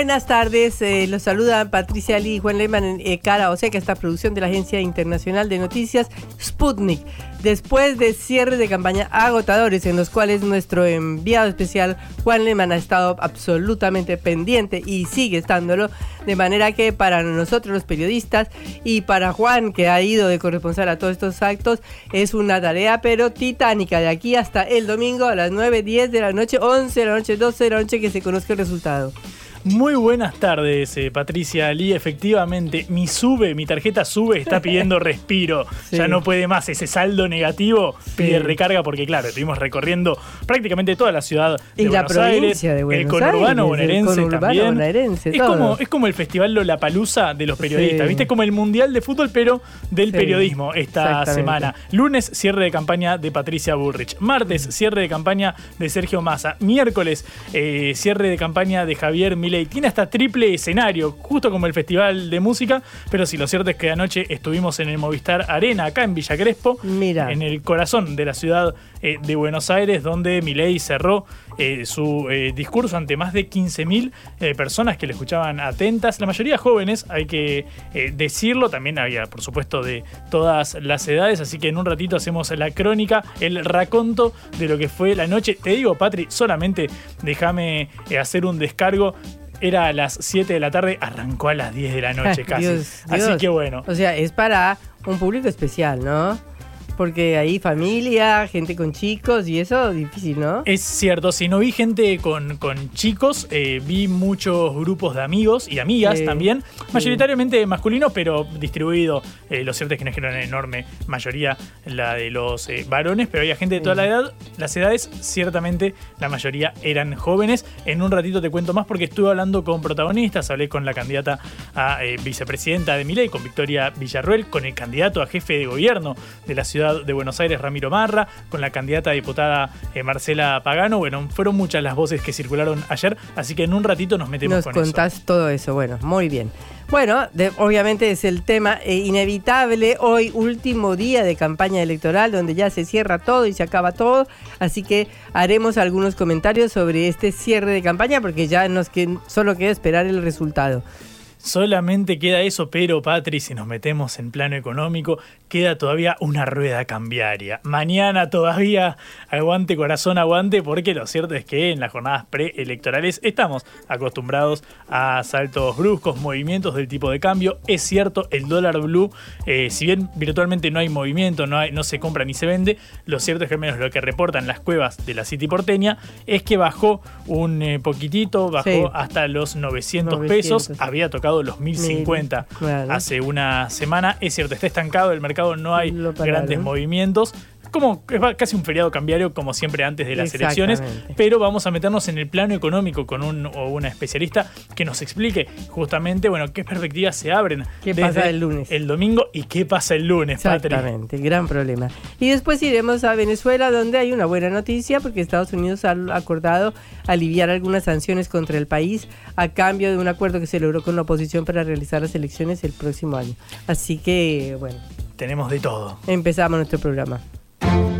Buenas tardes, eh, los saludan Patricia Lee y Juan Lehmann en eh, Cara, o sea que esta producción de la Agencia Internacional de Noticias Sputnik. Después de cierres de campaña agotadores en los cuales nuestro enviado especial Juan Lehmann ha estado absolutamente pendiente y sigue estándolo, de manera que para nosotros los periodistas y para Juan que ha ido de corresponsal a todos estos actos es una tarea pero titánica de aquí hasta el domingo a las 9, 10 de la noche, 11 de la noche, 12 de la noche que se conozca el resultado. Muy buenas tardes, eh, Patricia Lee. Efectivamente, mi sube, mi tarjeta sube, está pidiendo respiro. Sí. Ya no puede más. Ese saldo negativo pide Sí. recarga porque, claro, estuvimos recorriendo prácticamente toda la ciudad de Y la Buenos provincia Aires, de Buenos el conurbano Aires, el bonaerense conurbano también. bonaerense, es, como, es como el festival Lollapalooza de los periodistas, Sí. ¿viste? Como el mundial de fútbol, pero del periodismo esta semana. Lunes, cierre de campaña de Patricia Bullrich. Martes, cierre de campaña de Sergio Massa. Miércoles, eh, cierre de campaña de Javier Milei. Tiene hasta triple escenario, justo como el Festival de Música, pero sí, lo cierto es que anoche estuvimos en el Movistar Arena, acá en Villa Crespo, Mira. en el corazón de la ciudad eh, de Buenos Aires, donde Milei cerró eh, su eh, discurso ante más de 15.000 eh, personas que le escuchaban atentas, la mayoría jóvenes, hay que decirlo, también había, por supuesto, de todas las edades, así que en un ratito hacemos la crónica, el raconto de lo que fue la noche. Te digo, Patri, solamente déjame hacer un descargo. Era a las 7 de la tarde, arrancó a las 10 de la noche casi. Dios, Así Dios. que bueno. O sea, es para un público especial, ¿no? Porque ahí familia, gente con chicos y eso difícil, ¿no? Es cierto, si no vi gente con, con chicos, eh, vi muchos grupos de amigos y amigas también, mayoritariamente masculinos, pero distribuido. Eh, lo cierto es que no es que era una enorme mayoría la de los eh, varones, pero había gente de toda la edad. Las edades, ciertamente, la mayoría eran jóvenes. En un ratito te cuento más porque estuve hablando con protagonistas, hablé con la candidata a eh, vicepresidenta de Milei, con Victoria Villarruel, con el candidato a jefe de gobierno de la ciudad de Buenos Aires, Ramiro Marra, con la candidata a diputada eh, Marcela Pagano. Bueno, fueron muchas las voces que circularon ayer, así que en un ratito nos metemos Nos con contás todo eso. Bueno, muy bien. Bueno, de- obviamente es el tema eh, inevitable. Hoy, último día de campaña electoral, donde ya se cierra todo y se acaba todo. Así que haremos algunos comentarios sobre este cierre de campaña, porque ya nos que, solo queda esperar el resultado. Solamente queda eso, pero Patri, si nos metemos en plano económico, queda todavía una rueda cambiaria. Mañana todavía aguante corazón, aguante, porque lo cierto es que en las jornadas preelectorales estamos acostumbrados a saltos bruscos, movimientos del tipo de cambio. Es cierto, el dólar blue, eh, si bien virtualmente no hay movimiento, no, hay, no se compra ni se vende, lo cierto es que al menos lo que reportan las cuevas de la City porteña es que bajó un eh, poquitito, bajó Sí. hasta los 900, 900. pesos, había tocado los 1050 Claro. hace una semana. Es cierto, está estancado el mercado, no hay grandes movimientos. Como es casi un feriado cambiario, como siempre antes de las elecciones. Pero vamos a meternos en el plano económico con un o una especialista que nos explique justamente, bueno, qué perspectivas se abren. ¿Qué desde pasa el lunes? El domingo y qué pasa el lunes. Exactamente, gran problema. Y después iremos a Venezuela, donde hay una buena noticia, porque Estados Unidos ha acordado aliviar algunas sanciones contra el país a cambio de un acuerdo que se logró con la oposición para realizar las elecciones el próximo año. Así que, bueno, Tenemos de todo. empezamos nuestro programa.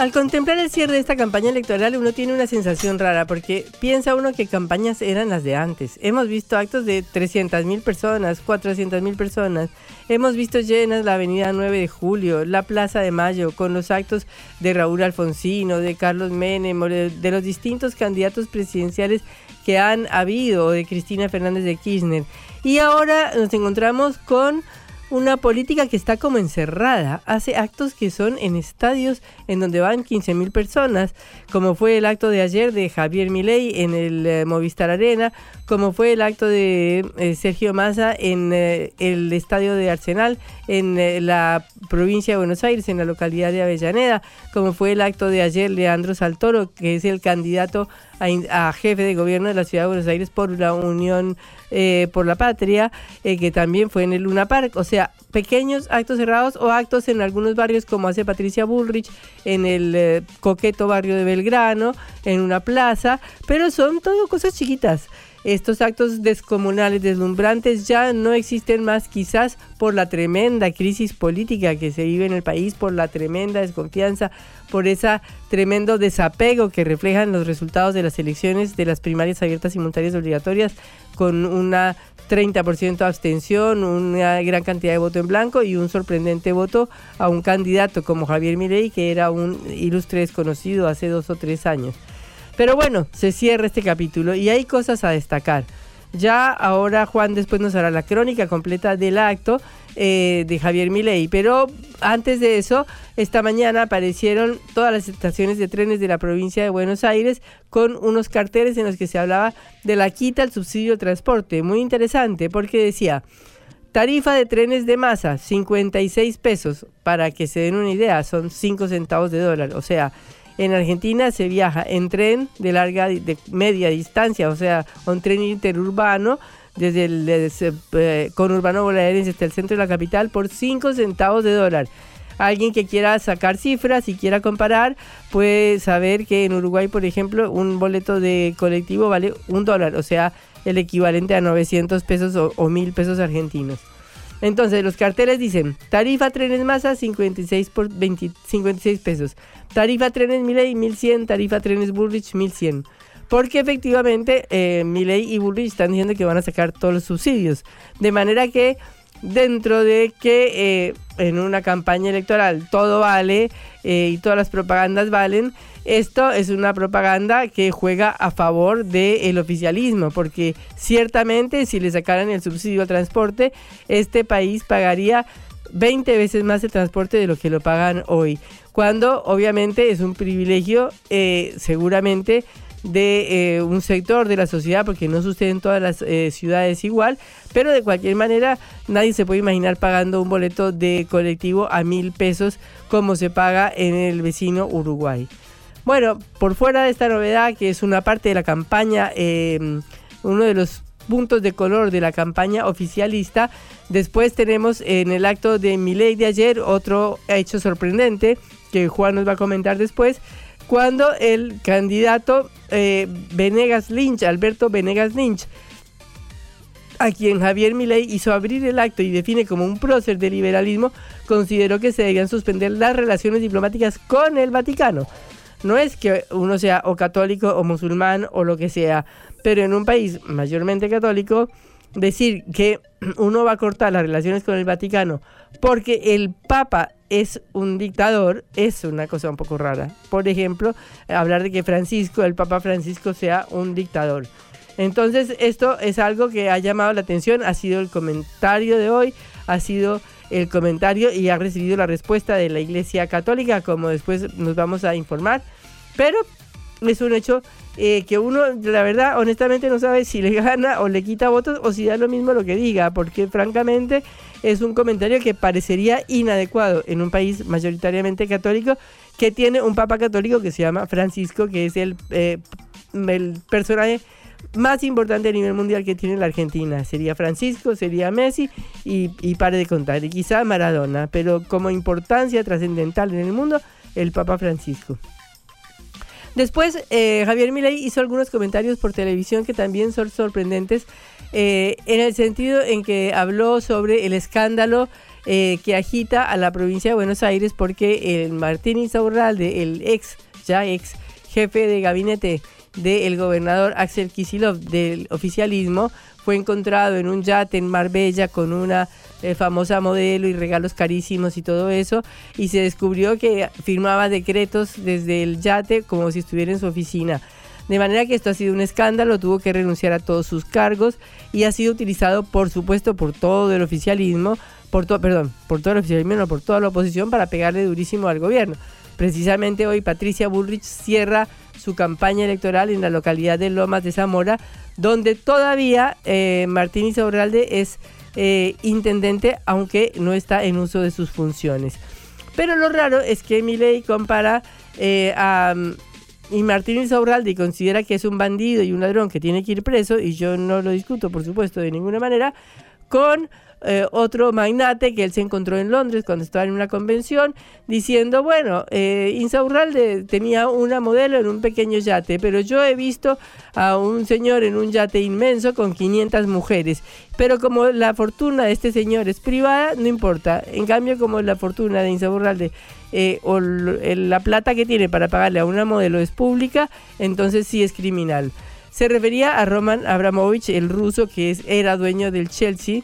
Al contemplar el cierre de esta campaña electoral uno tiene una sensación rara porque piensa uno que campañas eran las de antes. Hemos visto actos de 300 mil personas, 400 mil personas. Hemos visto llenas la avenida 9 de Julio, la Plaza de Mayo, con los actos de Raúl Alfonsino, de Carlos Menem, de los distintos candidatos presidenciales que han habido, de Cristina Fernández de Kirchner. Y ahora nos encontramos con una política que está como encerrada. Hace actos que son en estadios en donde van 15 mil personas, como fue el acto de ayer de Javier Milei en el eh, Movistar Arena, como fue el acto de eh, Sergio Massa en eh, el estadio de Arsenal, en la provincia de Buenos Aires, en la localidad de Avellaneda, como fue el acto de ayer Leandro Saltoro, que es el candidato a, jefe de gobierno de la ciudad de Buenos Aires por la Unión por la Patria, que también fue en el Luna Park. O sea, pequeños actos cerrados o actos en algunos barrios como hace Patricia Bullrich en el eh, coqueto barrio de Belgrano, en una plaza, pero son todo cosas chiquitas. Estos actos descomunales, deslumbrantes, ya no existen más quizás por la tremenda crisis política que se vive en el país, por la tremenda desconfianza, por ese tremendo desapego que reflejan los resultados de las elecciones de las primarias abiertas, simultáneas obligatorias, con una 30% de abstención, una gran cantidad de voto en blanco y un sorprendente voto a un candidato como Javier Milei, que era un ilustre desconocido hace dos o tres años. Pero bueno, se cierra este capítulo y hay cosas a destacar. Ya ahora Juan después nos hará la crónica completa del acto eh, de Javier Milei. Pero antes de eso, esta mañana aparecieron todas las estaciones de trenes de la provincia de Buenos Aires con unos carteles en los que se hablaba de la quita al subsidio de transporte. Muy interesante porque decía... Tarifa de trenes de masa, 56 pesos. Para que se den una idea, son 5 centavos de dólar. O sea, en Argentina se viaja en tren de larga, de media distancia, o sea, un tren interurbano desde el eh, conurbano bonaerense hasta el centro de la capital por 5 centavos de dólar. Alguien que quiera sacar cifras y quiera comparar puede saber que en Uruguay, por ejemplo, un boleto de colectivo vale un dólar, o sea, el equivalente a 900 pesos o, 1000 pesos argentinos. Entonces, los carteles dicen, tarifa trenes masa 56 por 56 pesos. Tarifa trenes Miley 1100, tarifa trenes Bullrich 1100. Porque efectivamente eh, Miley y Bullrich están diciendo que van a sacar todos los subsidios. De manera que dentro de que eh, en una campaña electoral todo vale eh, y todas las propagandas valen, esto es una propaganda que juega a favor del oficialismo, porque ciertamente si le sacaran el subsidio al transporte, este país pagaría 20 veces más el transporte de lo que lo pagan hoy, cuando obviamente es un privilegio eh, seguramente de eh, un sector de la sociedad, porque no sucede en todas las eh, ciudades igual, pero de cualquier manera nadie se puede imaginar pagando un boleto de colectivo a mil pesos como se paga en el vecino Uruguay. Bueno, por fuera de esta novedad, que es una parte de la campaña, em, uno de los puntos de color de la campaña oficialista, después tenemos en el acto de Miley de ayer otro hecho sorprendente que Juan nos va a comentar después, cuando el candidato eh, Venegas Lynch, Alberto Venegas Lynch, a quien Javier Milei hizo abrir el acto y define como un prócer de liberalismo, consideró que se debían suspender las relaciones diplomáticas con el Vaticano. No es que uno sea o católico o musulmán o lo que sea, pero en un país mayormente católico, decir que uno va a cortar las relaciones con el Vaticano porque el Papa es un dictador es una cosa un poco rara. Por ejemplo, hablar de que Francisco, el Papa Francisco, sea un dictador. Entonces, esto es algo que ha llamado la atención, ha sido el comentario de hoy, ha sido el comentario y ha recibido la respuesta de la Iglesia Católica, como después nos vamos a informar. Pero es un hecho eh, que uno, la verdad, honestamente no sabe si le gana o le quita votos o si da lo mismo lo que diga, porque francamente es un comentario que parecería inadecuado en un país mayoritariamente católico que tiene un papa católico que se llama Francisco, que es el, eh, el personaje más importante a nivel mundial que tiene la Argentina. Sería Francisco, sería Messi y, y pare de contar. Y quizá Maradona, pero como importancia trascendental en el mundo, el Papa Francisco. Después, eh, Javier Milei hizo algunos comentarios por televisión que también son sorprendentes, eh, en el sentido en que habló sobre el escándalo eh, que agita a la provincia de Buenos Aires porque el Martín Insaurralde, el ex, ya ex jefe de gabinete del gobernador Axel Kisilov del oficialismo, fue encontrado en un yate en Marbella con una eh, famosa modelo y regalos carísimos y todo eso, y se descubrió que firmaba decretos desde el yate como si estuviera en su oficina. De manera que esto ha sido un escándalo, tuvo que renunciar a todos sus cargos y ha sido utilizado, por supuesto, por todo el oficialismo, por todo, perdón, por todo el oficialismo, no, por toda la oposición para pegarle durísimo al gobierno. Precisamente hoy Patricia Bullrich cierra su campaña electoral en la localidad de Lomas de Zamora, donde todavía eh, Martín Isaurralde es eh, intendente, aunque no está en uso de sus funciones. Pero lo raro es que Milei compara eh, a y Martín Isaurralde considera que es un bandido y un ladrón que tiene que ir preso, y yo no lo discuto, por supuesto, de ninguna manera, con eh, otro magnate que él se encontró en Londres cuando estaba en una convención, diciendo, bueno, eh, Insaurralde tenía una modelo en un pequeño yate, pero yo he visto a un señor en un yate inmenso con 500 mujeres. Pero como la fortuna de este señor es privada, no importa. En cambio, como la fortuna de Insaurralde eh, o la plata que tiene para pagarle a una modelo es pública, entonces sí es criminal. Se refería a Roman Abramovich, el ruso que es, era dueño del Chelsea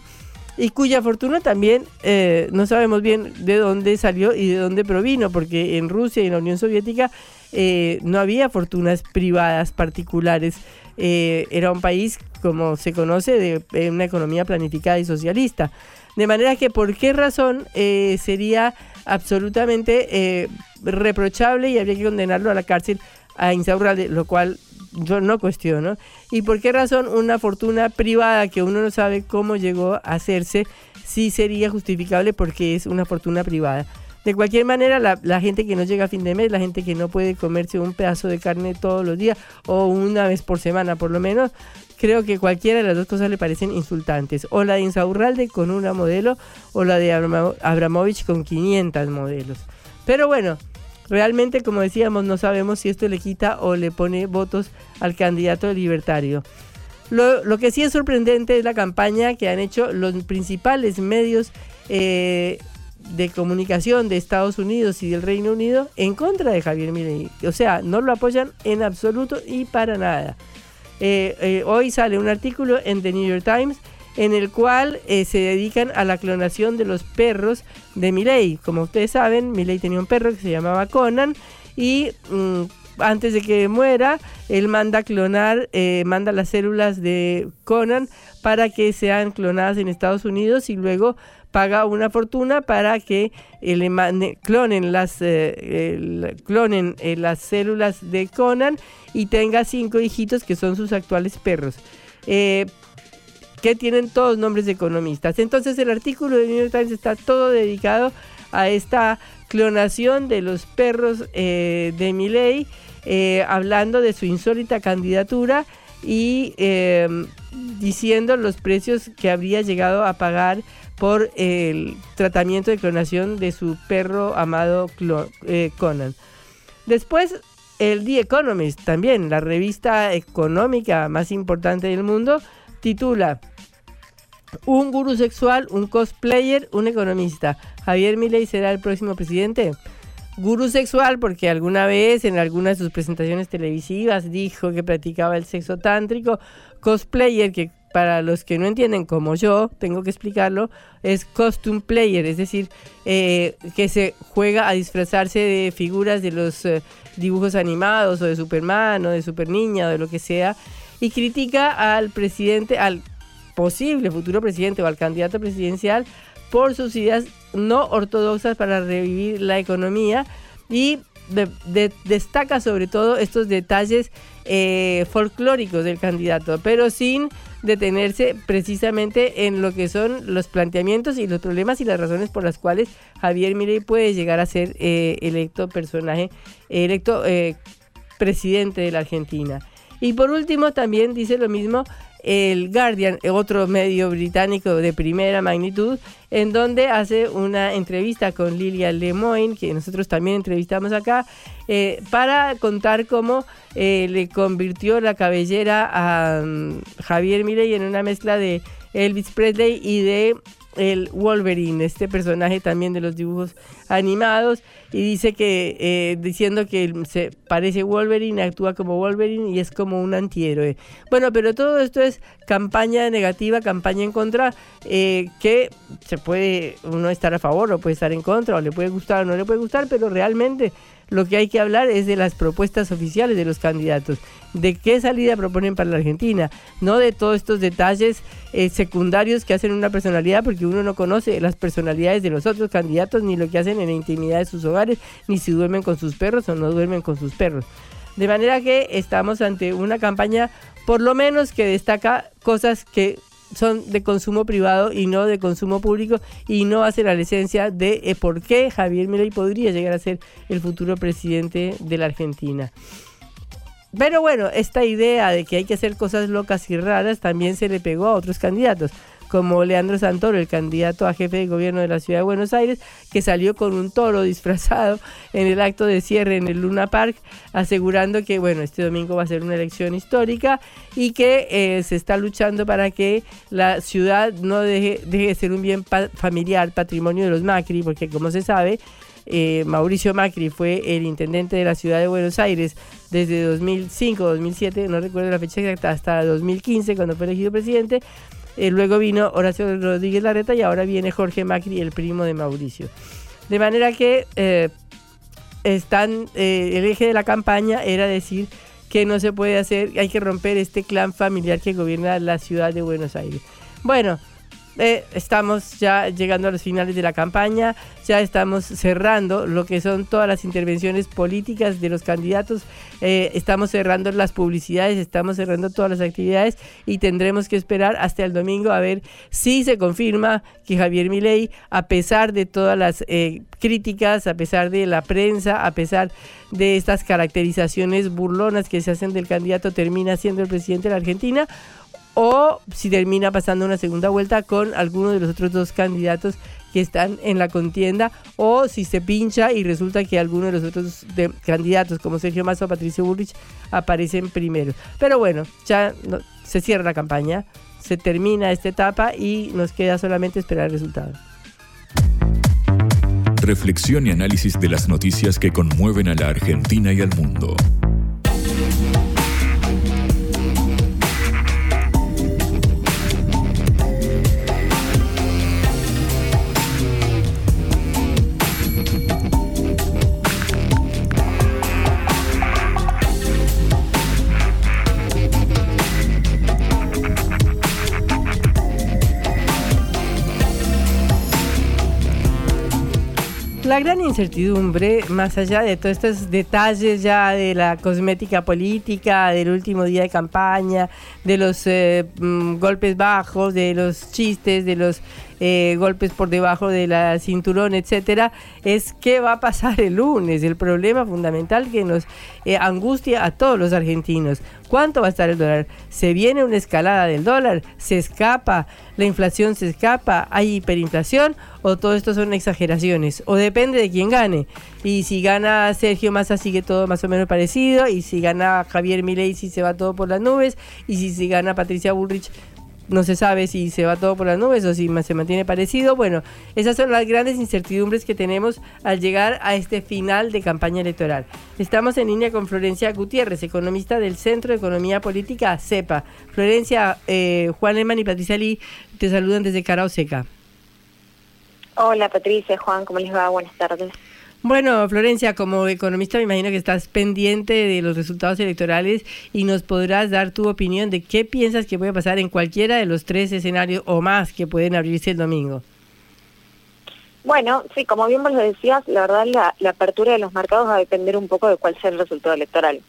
y cuya fortuna también eh, no sabemos bien de dónde salió y de dónde provino, porque en Rusia y en la Unión Soviética eh, no había fortunas privadas particulares. Eh, era un país, como se conoce, de, una economía planificada y socialista. De manera que, ¿por qué razón sería absolutamente reprochable y habría que condenarlo a la cárcel a Insaurralde, lo cual yo no cuestiono. ¿Y por qué razón una fortuna privada que uno no sabe cómo llegó a hacerse sí sería justificable porque es una fortuna privada? De cualquier manera, la, gente que no llega a fin de mes, la gente que no puede comerse un pedazo de carne todos los días o una vez por semana por lo menos, creo que cualquiera de las dos cosas le parecen insultantes. O la de Insaurralde con una modelo o la de Abramovich con 500 modelos. Pero bueno, Realmente, como decíamos, no sabemos si esto le quita o le pone votos al candidato libertario. Lo, que sí es sorprendente es la campaña que han hecho los principales medios eh, de comunicación de Estados Unidos y del Reino Unido en contra de Javier Milei. O sea, no lo apoyan en absoluto y para nada. Eh, eh, hoy sale un artículo en The New York Times en el cual eh, se dedican a la clonación de los perros de Miley. Como ustedes saben, Miley tenía un perro que se llamaba Conan y mm, antes de que muera, él manda clonar, eh, manda las células de Conan para que sean clonadas en Estados Unidos y luego paga una fortuna para que eh, le clonen las clonen las células de Conan y tenga cinco hijitos que son sus actuales perros que tienen todos nombres de economistas. Entonces el artículo de New York Times está todo dedicado a esta clonación de los perros eh, de Milley, eh, hablando de su insólita candidatura y em, diciendo los precios que habría llegado a pagar por el tratamiento de clonación de su perro amado eh, Conan. Después, el The Economist, también la revista económica más importante del mundo, titula Un gurú sexual, un cosplayer, un economista. Javier Milei será el próximo presidente. Gurú sexual porque alguna vez en alguna de sus presentaciones televisivas dijo que practicaba el sexo tántrico. Cosplayer que para los que no entienden como yo, tengo que explicarlo, es costume player, es decir, eh, que se juega a disfrazarse de figuras de los eh, dibujos animados o de Superman o de Super Niña o de lo que sea y critica al presidente, al posible futuro presidente o al candidato presidencial por sus ideas no ortodoxas para revivir la economía y destaca sobre todo estos detalles eh, folclóricos del candidato, pero sin detenerse precisamente en lo que son los planteamientos y los problemas y las razones por las cuales Javier Milei puede llegar a ser eh, electo personaje, electo eh, presidente de la Argentina. Y por último también dice lo mismo el Guardian, otro medio británico de primera magnitud, en donde hace una entrevista con Lilia Lemoyne, que nosotros también entrevistamos acá, eh, para contar cómo eh, le convirtió la cabellera a mm, Javier Mirey en una mezcla de Elvis Presley y de el Wolverine, este personaje también de los dibujos animados, y dice que, eh, diciendo que se parece Wolverine, actúa como Wolverine y es como un antihéroe. Bueno, pero todo esto es campaña negativa, campaña en contra, eh, que se puede uno estar a favor o puede estar en contra, o le puede gustar o no le puede gustar, pero realmente lo que hay que hablar es de las propuestas oficiales de los candidatos, de qué salida proponen para la Argentina, no de todos estos detalles eh, secundarios que hacen una personalidad, porque uno no conoce las personalidades de los otros candidatos, ni lo que hacen en la intimidad de sus hogares, ni si duermen con sus perros o no duermen con sus perros. De manera que estamos ante una campaña, por lo menos, que destaca cosas que son de consumo privado y no de consumo público y no hace la licencia de eh, por qué Javier Milei podría llegar a ser el futuro presidente de la Argentina. Pero bueno, esta idea de que hay que hacer cosas locas y raras también se le pegó a otros candidatos como Leandro Santoro, el candidato a jefe de gobierno de la ciudad de Buenos Aires, que salió con un toro disfrazado en el acto de cierre en el Luna Park, asegurando que bueno, este domingo va a ser una elección histórica y que eh, se está luchando para que la ciudad no deje, de ser un bien familiar, patrimonio de los Macri, porque como se sabe, eh, Mauricio Macri fue el intendente de la ciudad de Buenos Aires desde 2005, 2007, no recuerdo la fecha exacta, hasta 2015 cuando fue elegido presidente eh, luego vino Horacio Rodríguez Larreta y ahora viene Jorge Macri, el primo de Mauricio. De manera que eh, están, eh, el eje de la campaña era decir que no se puede hacer, hay que romper este clan familiar que gobierna la ciudad de Buenos Aires. Bueno, eh, estamos ya llegando a los finales de la campaña, ya estamos cerrando lo que son todas las intervenciones políticas de los candidatos, eh, estamos cerrando las publicidades, estamos cerrando todas las actividades y tendremos que esperar hasta el domingo a ver si se confirma que Javier Milei, a pesar de todas las eh, críticas, a pesar de la prensa, a pesar de estas caracterizaciones burlonas que se hacen del candidato, termina siendo el presidente de la Argentina o si termina pasando una segunda vuelta con alguno de los otros dos candidatos que están en la contienda o si se pincha y resulta que alguno de los otros candidatos como Sergio Massa o Patricio Bullrich aparecen primero. Pero bueno, ya se cierra la campaña, se termina esta etapa y nos queda solamente esperar el resultado. Reflexión y análisis de las noticias que conmueven a la Argentina y al mundo. La gran incertidumbre, más allá de todos estos detalles ya de la cosmética política, del último día de campaña, de los eh, mm, golpes bajos, de los chistes, de los eh, golpes por debajo de la cinturón, etcétera, es qué va a pasar el lunes, el problema fundamental que nos eh, angustia a todos los argentinos. ¿Cuánto va a estar el dólar? ¿Se viene una escalada del dólar? ¿Se escapa? ¿La inflación se escapa? ¿Hay hiperinflación? ¿O todo esto son exageraciones? ¿O depende de quién gane? Y si gana Sergio Massa sigue todo más o menos parecido. Y si gana Javier Milei si se va todo por las nubes. Y si, si gana Patricia Bullrich no se sabe si se va todo por las nubes o si se mantiene parecido. Bueno, esas son las grandes incertidumbres que tenemos al llegar a este final de campaña electoral. Estamos en línea con Florencia Gutiérrez, economista del Centro de Economía Política CEPA. Florencia, eh, Juan Leman y Patricia Lee te saludan desde Carao Seca. Hola Patricia, Juan, ¿cómo les va? Buenas tardes. Bueno, Florencia, como economista me imagino que estás pendiente de los resultados electorales y nos podrás dar tu opinión de qué piensas que puede pasar en cualquiera de los tres escenarios o más que pueden abrirse el domingo. Bueno, sí, como bien vos lo decías, la verdad la, apertura de los mercados va a depender un poco de cuál sea el resultado electoral.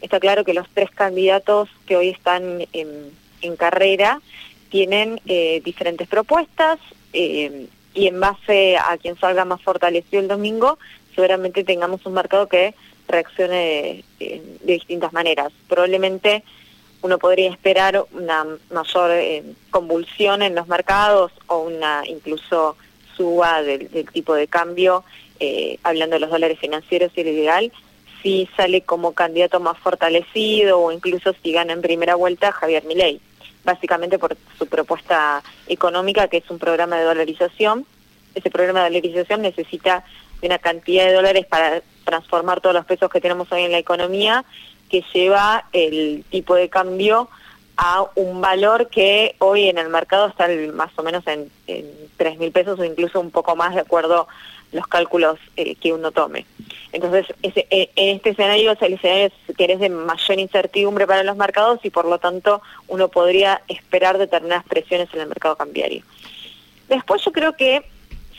Está claro que los tres candidatos que hoy están en, carrera tienen eh, diferentes propuestas, eh, y en base a quien salga más fortalecido el domingo, seguramente tengamos un mercado que reaccione de, distintas maneras. Probablemente uno podría esperar una mayor eh, convulsión en los mercados o una incluso suba del, tipo de cambio, eh, hablando de los dólares financieros y el ideal, si sale como candidato más fortalecido o incluso si gana en primera vuelta Javier Milei. Básicamente por su propuesta económica, que es un programa de dolarización. Ese programa de dolarización necesita una cantidad de dólares para transformar todos los pesos que tenemos hoy en la economía, que lleva el tipo de cambio a un valor que hoy en el mercado está más o menos en, en 3 mil pesos o incluso un poco más de acuerdo los cálculos eh, que uno tome. Entonces, ese, eh, en este escenario es el escenario que es de mayor incertidumbre para los mercados y por lo tanto uno podría esperar determinadas presiones en el mercado cambiario. Después yo creo que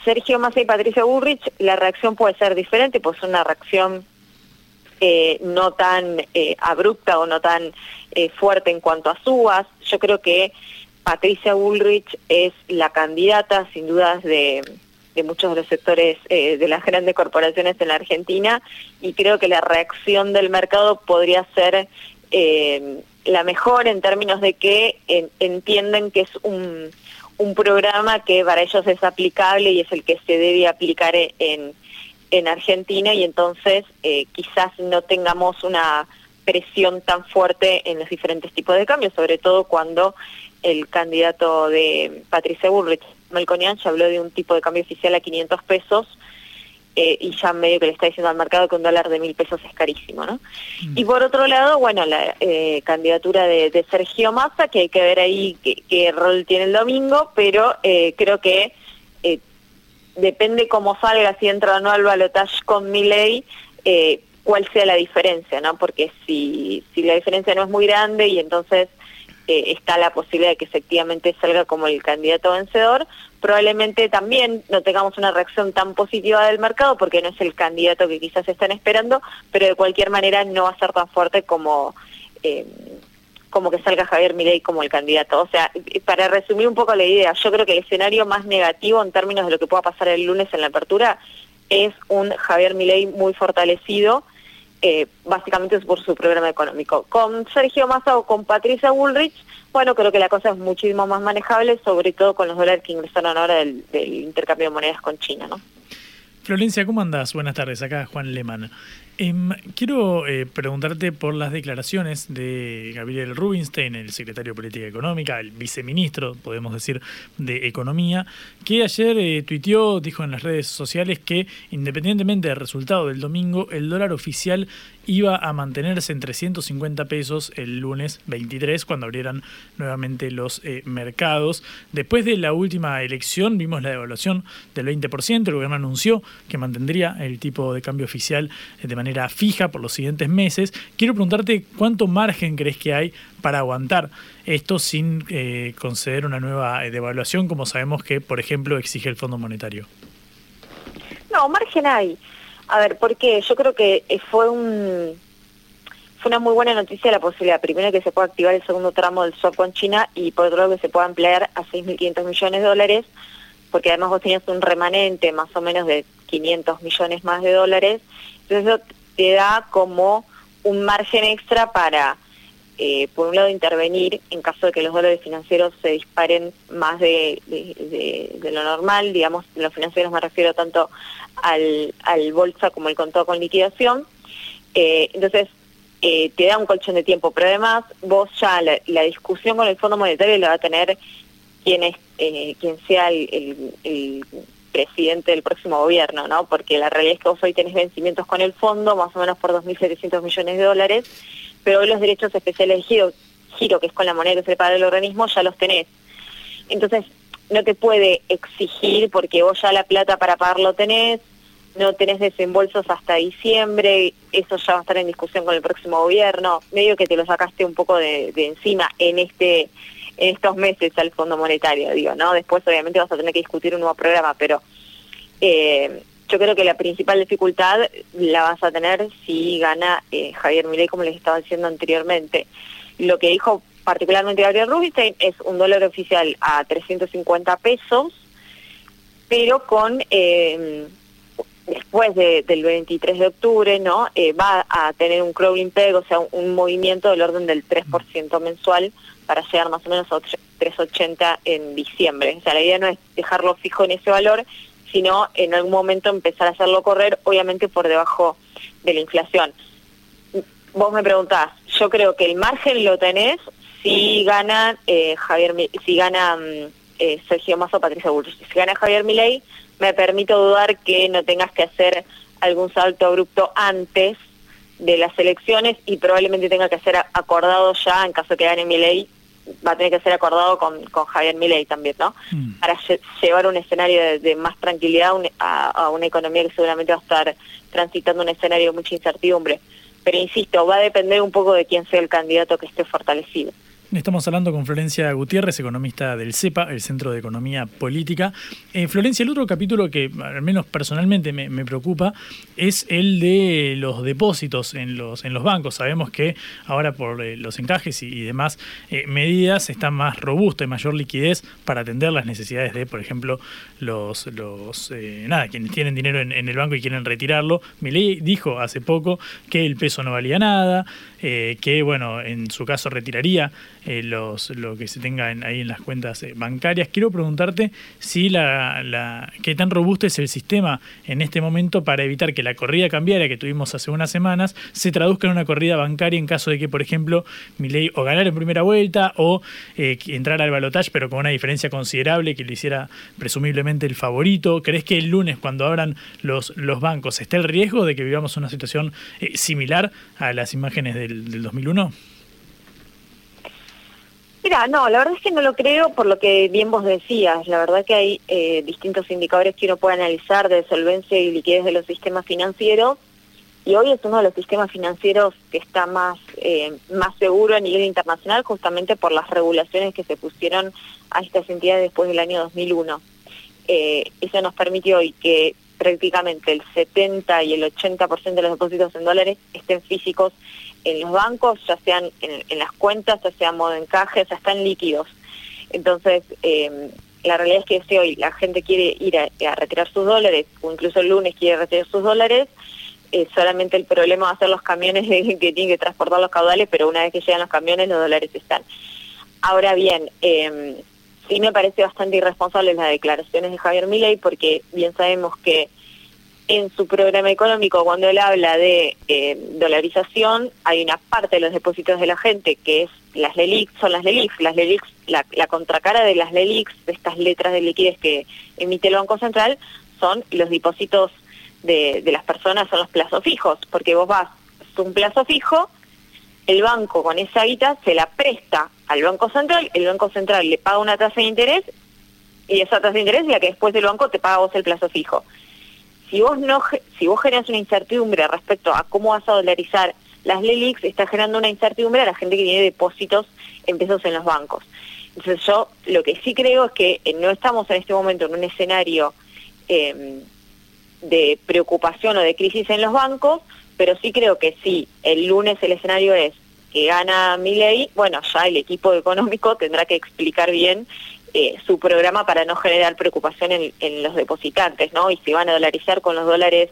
Sergio Massa y Patricia Burrich, la reacción puede ser diferente, pues una reacción eh, no tan eh, abrupta o no tan eh, fuerte en cuanto a subas. Yo creo que Patricia Bullrich es la candidata, sin dudas, de, de muchos de los sectores de las grandes corporaciones en la Argentina y creo que la reacción del mercado podría ser la mejor en términos de que entienden que es un un programa que para ellos es aplicable y es el que se debe aplicar en, en Argentina y entonces eh, quizás no tengamos una presión tan fuerte en los diferentes tipos de cambios, sobre todo cuando el candidato de Patricia Bullrich, Melconian, ya habló de un tipo de cambio oficial a 500 pesos, eh, y ya medio que le está diciendo al mercado que un dólar de mil pesos es carísimo, ¿no? Mm. Y por otro lado, bueno, la eh, candidatura de, Sergio Massa, que hay que ver ahí qué, rol tiene el domingo, pero eh, creo que depende cómo salga, si entra o no al balotaje con mi ley, cuál sea la diferencia, ¿no? Porque si, si la diferencia no es muy grande y entonces está la posibilidad de que efectivamente salga como el candidato vencedor, probablemente también no tengamos una reacción tan positiva del mercado porque no es el candidato que quizás están esperando, pero de cualquier manera no va a ser tan fuerte como... Eh, como que salga Javier Milei como el candidato. O sea, para resumir un poco la idea, yo creo que el escenario más negativo en términos de lo que pueda pasar el lunes en la apertura es un Javier Milei muy fortalecido, eh, básicamente por su programa económico. Con Sergio Massa o con Patricia Bullrich, bueno, creo que la cosa es muchísimo más manejable, sobre todo con los dólares que ingresaron ahora del, del intercambio de monedas con China, ¿no? Florencia, ¿cómo andás? Buenas tardes, acá Juan Lehmann. Em, quiero eh, preguntarte por las declaraciones de Gabriel Rubinstein, el secretario de Política Económica, el viceministro, podemos decir, de Economía, que ayer eh, tuiteó, dijo en las redes sociales que independientemente del resultado del domingo, el dólar oficial iba a mantenerse en 350 pesos el lunes 23 cuando abrieran nuevamente los eh, mercados. Después de la última elección vimos la devaluación del 20%, el gobierno anunció que mantendría el tipo de cambio oficial de manera fija por los siguientes meses. Quiero preguntarte cuánto margen crees que hay para aguantar esto sin eh, conceder una nueva eh, devaluación, como sabemos que, por ejemplo, exige el Fondo Monetario. No, margen hay. A ver, porque yo creo que eh, fue un fue una muy buena noticia la posibilidad, primero que se pueda activar el segundo tramo del swap con China y por otro lado que se pueda ampliar a 6.500 millones de dólares, porque además vos tenías un remanente más o menos de 500 millones más de dólares, entonces eso te da como un margen extra para, eh, por un lado, intervenir en caso de que los dólares financieros se disparen más de, lo normal, digamos, los financieros me refiero tanto al, al bolsa como el contado con liquidación. Eh, entonces, eh, te da un colchón de tiempo, pero además vos ya la, discusión con el Fondo Monetario la va a tener quien, quien sea el presidente del próximo gobierno, ¿no? Porque la realidad es que vos hoy tenés vencimientos con el fondo, más o menos por 2.700 millones de dólares, pero hoy los derechos especiales de giro, giro, que es con la moneda que se le el organismo, ya los tenés. Entonces, no te puede exigir, porque vos ya la plata para pagarlo tenés, no tenés desembolsos hasta diciembre, eso ya va a estar en discusión con el próximo gobierno, medio que te lo sacaste un poco de, encima en este estos meses al Fondo Monetario, digo, ¿no? Después obviamente vas a tener que discutir un nuevo programa, pero eh, yo creo que la principal dificultad la vas a tener si gana eh, Javier Milei, como les estaba diciendo anteriormente. Lo que dijo particularmente Gabriel Rubinstein es un dólar oficial a 350 pesos, pero con... Eh, después del 23 de octubre, ¿no? va a tener un crawling peg, o sea, un, movimiento del orden del 3% mensual para llegar más o menos a 3,80 en diciembre. O sea, la idea no es dejarlo fijo en ese valor, sino en algún momento empezar a hacerlo correr, obviamente por debajo de la inflación. Vos me preguntás, yo creo que el margen lo tenés si gana eh, Javier, si gana mm, eh, Sergio Massa o Patricia Bullrich. Si gana Javier Milei, me permito dudar que no tengas que hacer algún salto abrupto antes de las elecciones y probablemente tenga que ser acordado ya en caso que gane Milei va a tener que ser acordado con, con Javier Milei también, ¿no? Mm. Para llevar un escenario de, más tranquilidad a, a, una economía que seguramente va a estar transitando un escenario de mucha incertidumbre. Pero insisto, va a depender un poco de quién sea el candidato que esté fortalecido. Estamos hablando con Florencia Gutiérrez, economista del CEPA, el Centro de Economía Política. Eh, Florencia, el otro capítulo que al menos personalmente me, preocupa es el de los depósitos en los, bancos. Sabemos que ahora por eh, los encajes y, demás eh, medidas está más robusto y mayor liquidez para atender las necesidades de, por ejemplo, los, los nada, quienes tienen dinero en, el banco y quieren retirarlo. ley dijo hace poco que el peso no valía nada, que bueno, en su caso retiraría eh, los, lo que se tenga ahí en las cuentas eh, bancarias. Quiero preguntarte si la, la, qué tan robusto es el sistema en este momento para evitar que la corrida cambiaria que tuvimos hace unas semanas se traduzca en una corrida bancaria en caso de que, por ejemplo, mi ley o ganara en primera vuelta o eh, entrar al balotaje, pero con una diferencia considerable que le hiciera presumiblemente el favorito. ¿Crees que el lunes, cuando abran los, los bancos, está el riesgo de que vivamos una situación similar a las imágenes del, del 2001? Mira, no, la verdad es que no lo creo por lo que bien vos decías. La verdad que hay eh, distintos indicadores que uno puede analizar de solvencia y liquidez de los sistemas financieros y hoy es uno de los sistemas financieros que está más, eh, más seguro a nivel internacional justamente por las regulaciones que se pusieron a estas entidades después del año 2001. Eh, eso nos permitió hoy que prácticamente el 70 y el 80% de los depósitos en dólares estén físicos en los bancos, ya sean en, las cuentas, ya sea modo encaje, ya están líquidos. Entonces, eh, la realidad es que si hoy la gente quiere ir a, retirar sus dólares, o incluso el lunes quiere retirar sus dólares, eh, solamente el problema va a ser los camiones que tienen que transportar los caudales, pero una vez que llegan los camiones, los dólares están. Ahora bien, eh, sí me parece bastante irresponsable las declaraciones de Javier Milei, porque bien sabemos que en su programa económico, cuando él habla de eh, dolarización, hay una parte de los depósitos de la gente que es las LELIX, son las LELIX, las LELIX, la, contracara de las LELIX, de estas letras de liquidez que emite el Banco Central, son los depósitos de, las personas, son los plazos fijos, porque vos vas, es un plazo fijo, el banco con esa guita se la presta al Banco Central, el Banco Central le paga una tasa de interés y esa tasa de interés es la que después del banco te paga vos el plazo fijo si vos no si vos generas una incertidumbre respecto a cómo vas a dolarizar las LELIX, está generando una incertidumbre a la gente que tiene depósitos en pesos en los bancos. Entonces yo lo que sí creo es que eh, no estamos en este momento en un escenario em, de preocupación o de crisis en los bancos, pero sí creo que si el lunes el escenario es que gana Milley, bueno, ya el equipo económico tendrá que explicar bien eh, su programa para no generar preocupación en, los depositantes, ¿no? Y si van a dolarizar con los dólares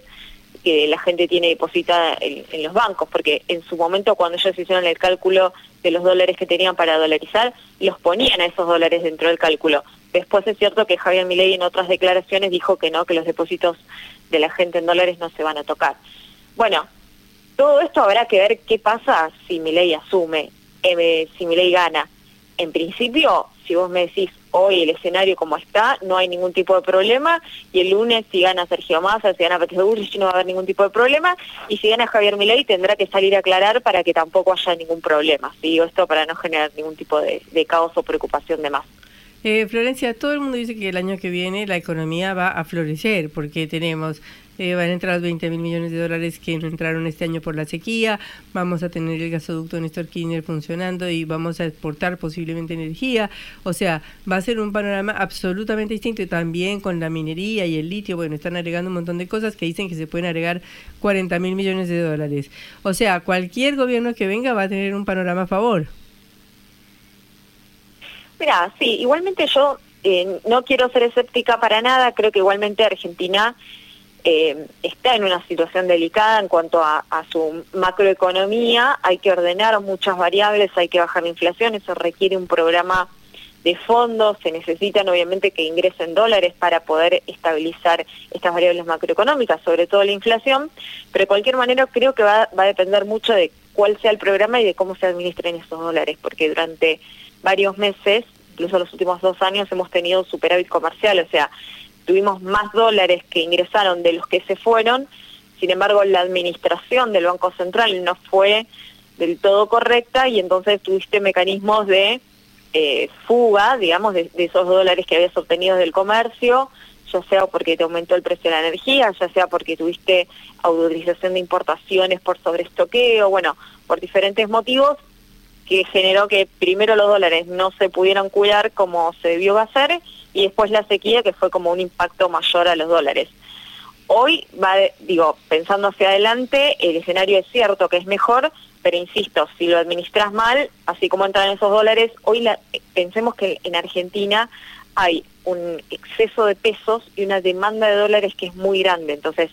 que la gente tiene depositada en, los bancos, porque en su momento cuando ellos hicieron el cálculo de los dólares que tenían para dolarizar, los ponían a esos dólares dentro del cálculo. Después es cierto que Javier Milei en otras declaraciones dijo que no, que los depósitos de la gente en dólares no se van a tocar. Bueno, todo esto habrá que ver qué pasa si Milei asume, eh, si Milei gana. En principio, si vos me decís, hoy el escenario como está, no hay ningún tipo de problema, y el lunes si gana Sergio Massa, si gana Patricio Bullrich, no va a haber ningún tipo de problema, y si gana Javier Milei tendrá que salir a aclarar para que tampoco haya ningún problema, digo esto para no generar ningún tipo de, caos o preocupación de más. Eh, Florencia, todo el mundo dice que el año que viene la economía va a florecer porque tenemos eh, van a entrar 20 mil millones de dólares que no entraron este año por la sequía, vamos a tener el gasoducto Néstor Kirchner funcionando y vamos a exportar posiblemente energía, o sea, va a ser un panorama absolutamente distinto y también con la minería y el litio, bueno, están agregando un montón de cosas que dicen que se pueden agregar 40 mil millones de dólares. O sea, cualquier gobierno que venga va a tener un panorama a favor. Mira, sí, igualmente yo eh, no quiero ser escéptica para nada, creo que igualmente Argentina eh, está en una situación delicada en cuanto a, su macroeconomía, hay que ordenar muchas variables, hay que bajar la inflación, eso requiere un programa de fondos, se necesitan obviamente que ingresen dólares para poder estabilizar estas variables macroeconómicas, sobre todo la inflación, pero de cualquier manera creo que va, va a depender mucho de cuál sea el programa y de cómo se administren esos dólares, porque durante varios meses, incluso los últimos dos años, hemos tenido superávit comercial, o sea, tuvimos más dólares que ingresaron de los que se fueron, sin embargo la administración del Banco Central no fue del todo correcta y entonces tuviste mecanismos de eh, fuga, digamos, de, esos dólares que habías obtenido del comercio, ya sea porque te aumentó el precio de la energía, ya sea porque tuviste autorización de importaciones por sobreestoqueo, bueno, por diferentes motivos que generó que primero los dólares no se pudieran cuidar como se debió hacer y después la sequía que fue como un impacto mayor a los dólares. Hoy, va, digo, pensando hacia adelante, el escenario es cierto que es mejor, pero insisto, si lo administras mal, así como entran esos dólares, hoy la, pensemos que en Argentina hay un exceso de pesos y una demanda de dólares que es muy grande. Entonces,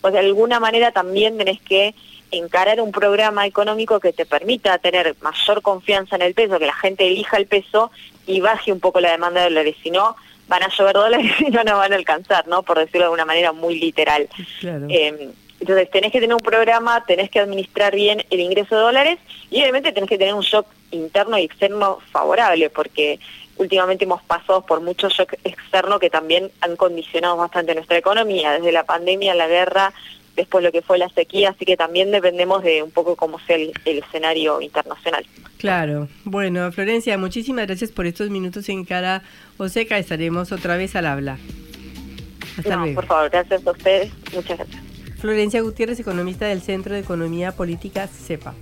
pues de alguna manera también tenés que encarar un programa económico que te permita tener mayor confianza en el peso, que la gente elija el peso y baje un poco la demanda de dólares. Si no, van a llover dólares y no nos van a alcanzar, ¿no? Por decirlo de alguna manera muy literal. Claro. Eh, entonces tenés que tener un programa, tenés que administrar bien el ingreso de dólares y obviamente tenés que tener un shock interno y externo favorable porque últimamente hemos pasado por muchos shock externos que también han condicionado bastante nuestra economía, desde la pandemia, la guerra, después lo que fue la sequía, así que también dependemos de un poco cómo sea el, escenario internacional. Claro. Bueno, Florencia, muchísimas gracias por estos minutos en cara Oseca. Estaremos otra vez al habla. Hasta no, por favor, gracias a ustedes. Muchas gracias. Florencia Gutiérrez, economista del Centro de Economía Política CEPA.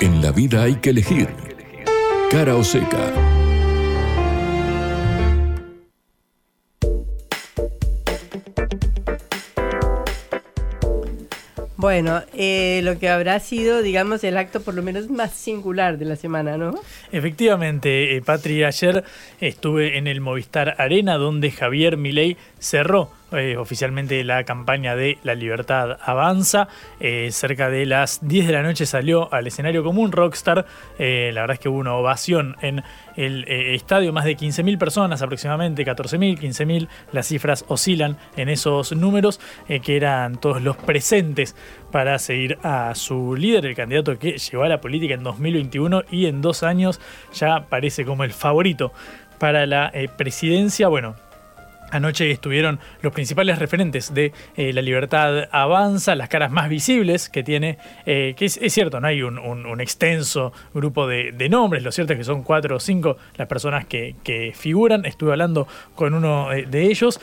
En la vida hay que elegir. Cara o seca. Bueno, eh, lo que habrá sido, digamos, el acto por lo menos más singular de la semana, ¿no? Efectivamente, eh, Patri, ayer estuve en el Movistar Arena donde Javier Milei cerró eh, oficialmente la campaña de La Libertad Avanza. Eh, cerca de las 10 de la noche salió al escenario como un rockstar. Eh, la verdad es que hubo una ovación en el estadio, más de 15.000 personas aproximadamente, 14.000, 15.000. Las cifras oscilan en esos números, que eran todos los presentes para seguir a su líder, el candidato que llegó a la política en 2021 y en dos años ya parece como el favorito para la presidencia. Bueno, Anoche estuvieron los principales referentes de eh, La Libertad Avanza, las caras más visibles que tiene, eh, que es, cierto, no hay un, extenso grupo de, nombres, lo cierto es que son cuatro o cinco las personas que, figuran, estuve hablando con uno eh, de ellos,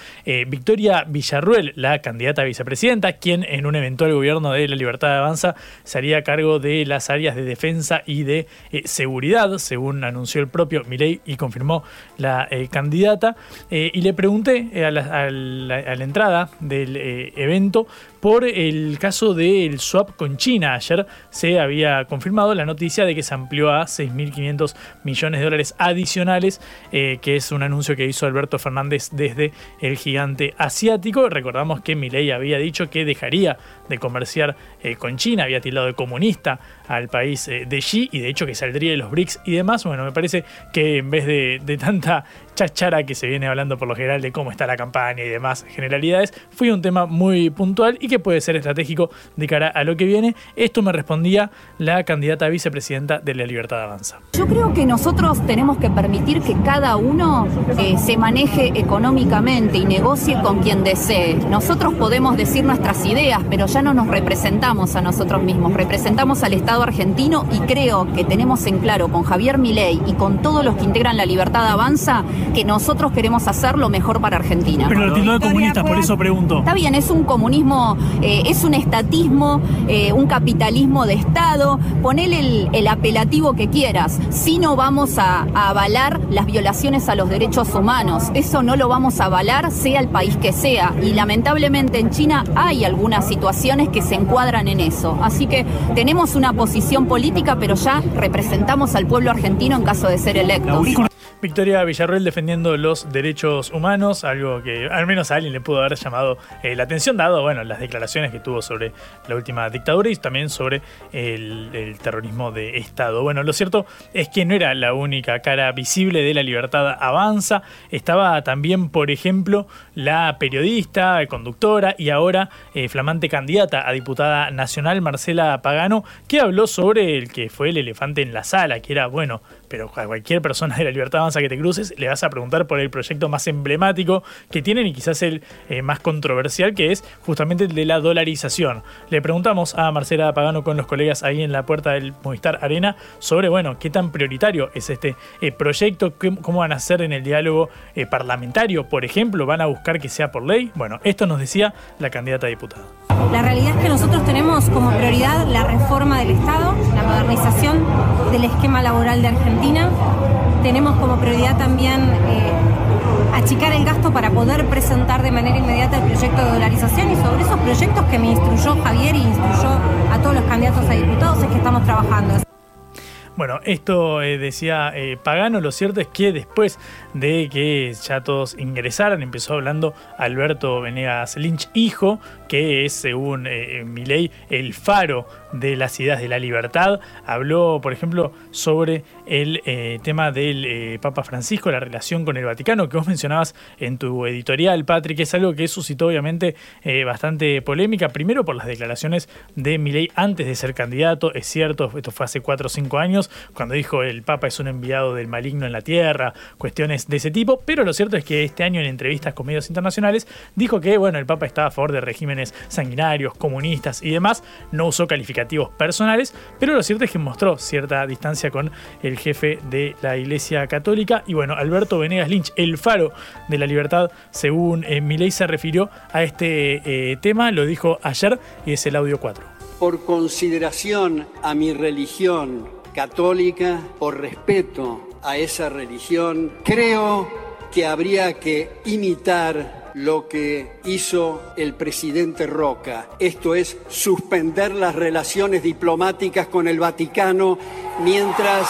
Victoria Villarruel, la candidata a vicepresidenta, quien en un eventual gobierno de La Libertad Avanza sería a cargo de las áreas de defensa y de seguridad, según anunció el propio Milei y confirmó la candidata, y le pregunté eh, a, la, entrada del eh, evento por el caso del swap con China. Ayer se había confirmado la noticia de que se amplió a 6.500 millones de dólares adicionales, eh, que es un anuncio que hizo Alberto Fernández desde el gigante asiático. Recordamos que Milei había dicho que dejaría de comerciar eh, con China, había tildado de comunista al país eh, de Xi y de hecho que saldría de los BRICS y demás. Bueno, me parece que en vez de, de tanta chachara que se viene hablando por lo general de cómo está la campaña y demás generalidades, fue un tema muy puntual y que puede ser estratégico de cara a lo que viene. Esto me respondía la candidata a vicepresidenta de la Libertad Avanza. Yo creo que nosotros tenemos que permitir que cada uno eh, se maneje económicamente y negocie con quien desee. Nosotros podemos decir nuestras ideas, pero ya no nos representamos a nosotros mismos, representamos al Estado argentino y creo que tenemos en claro con Javier Milei y con todos los que integran la Libertad Avanza que nosotros queremos hacer lo mejor para Argentina. Pero lo de comunistas, por eso pregunto. Está bien, es un comunismo eh, es un estatismo, eh, un capitalismo de Estado, ponele el, apelativo que quieras. Si no vamos a, avalar las violaciones a los derechos humanos, eso no lo vamos a avalar sea el país que sea. Y lamentablemente en China hay algunas situaciones que se encuadran en eso. Así que tenemos una posición política, pero ya representamos al pueblo argentino en caso de ser electos. Victoria Villarroel defendiendo los derechos humanos, algo que al menos a alguien le pudo haber llamado eh, la atención, dado bueno, las declaraciones que tuvo sobre la última dictadura y también sobre el, el, terrorismo de Estado. Bueno, lo cierto es que no era la única cara visible de la libertad avanza, estaba también, por ejemplo, la periodista, conductora y ahora eh, flamante candidata a diputada nacional, Marcela Pagano, que habló sobre el que fue el elefante en la sala, que era, bueno, pero a cualquier persona de la Libertad Avanza que te cruces le vas a preguntar por el proyecto más emblemático que tienen y quizás el eh, más controversial, que es justamente el de la dolarización. Le preguntamos a Marcela Pagano con los colegas ahí en la puerta del Movistar Arena sobre, bueno, qué tan prioritario es este eh, proyecto, cómo van a hacer en el diálogo parlamentario, por ejemplo, van a buscar que sea por ley. Bueno, esto nos decía la candidata a diputada. La realidad es que nosotros tenemos como prioridad la reforma del Estado, la modernización del esquema laboral de Argentina. Tenemos como prioridad también eh, achicar el gasto para poder presentar de manera inmediata el proyecto de dolarización y sobre esos proyectos que me instruyó Javier y instruyó a todos los candidatos a diputados es que estamos trabajando. Bueno, esto eh, decía eh, Pagano, lo cierto es que después de que ya todos ingresaran, empezó hablando Alberto Venegas Lynch, hijo, que es, según eh, Milei, el faro de las ideas de la libertad. Habló, por ejemplo, sobre el eh, tema del eh, Papa Francisco, la relación con el Vaticano, que vos mencionabas en tu editorial, Patrick, es algo que suscitó obviamente eh, bastante polémica, primero por las declaraciones de Milei antes de ser candidato, es cierto, esto fue hace cuatro o cinco años, cuando dijo el Papa es un enviado del maligno en la tierra, cuestiones de ese tipo, pero lo cierto es que este año en entrevistas con medios internacionales dijo que, bueno, el Papa estaba a favor de regímenes sanguinarios, comunistas y demás, no usó calificativos personales, pero lo cierto es que mostró cierta distancia con el jefe de la Iglesia Católica. Y bueno, Alberto Venegas Lynch, el faro de la libertad, según eh, Milei se refirió a este eh, tema, lo dijo ayer y es el audio 4. Por consideración a mi religión católica, por respeto a esa religión, creo que habría que imitar lo que hizo el presidente Roca. Esto es suspender las relaciones diplomáticas con el Vaticano mientras...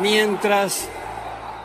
Mientras,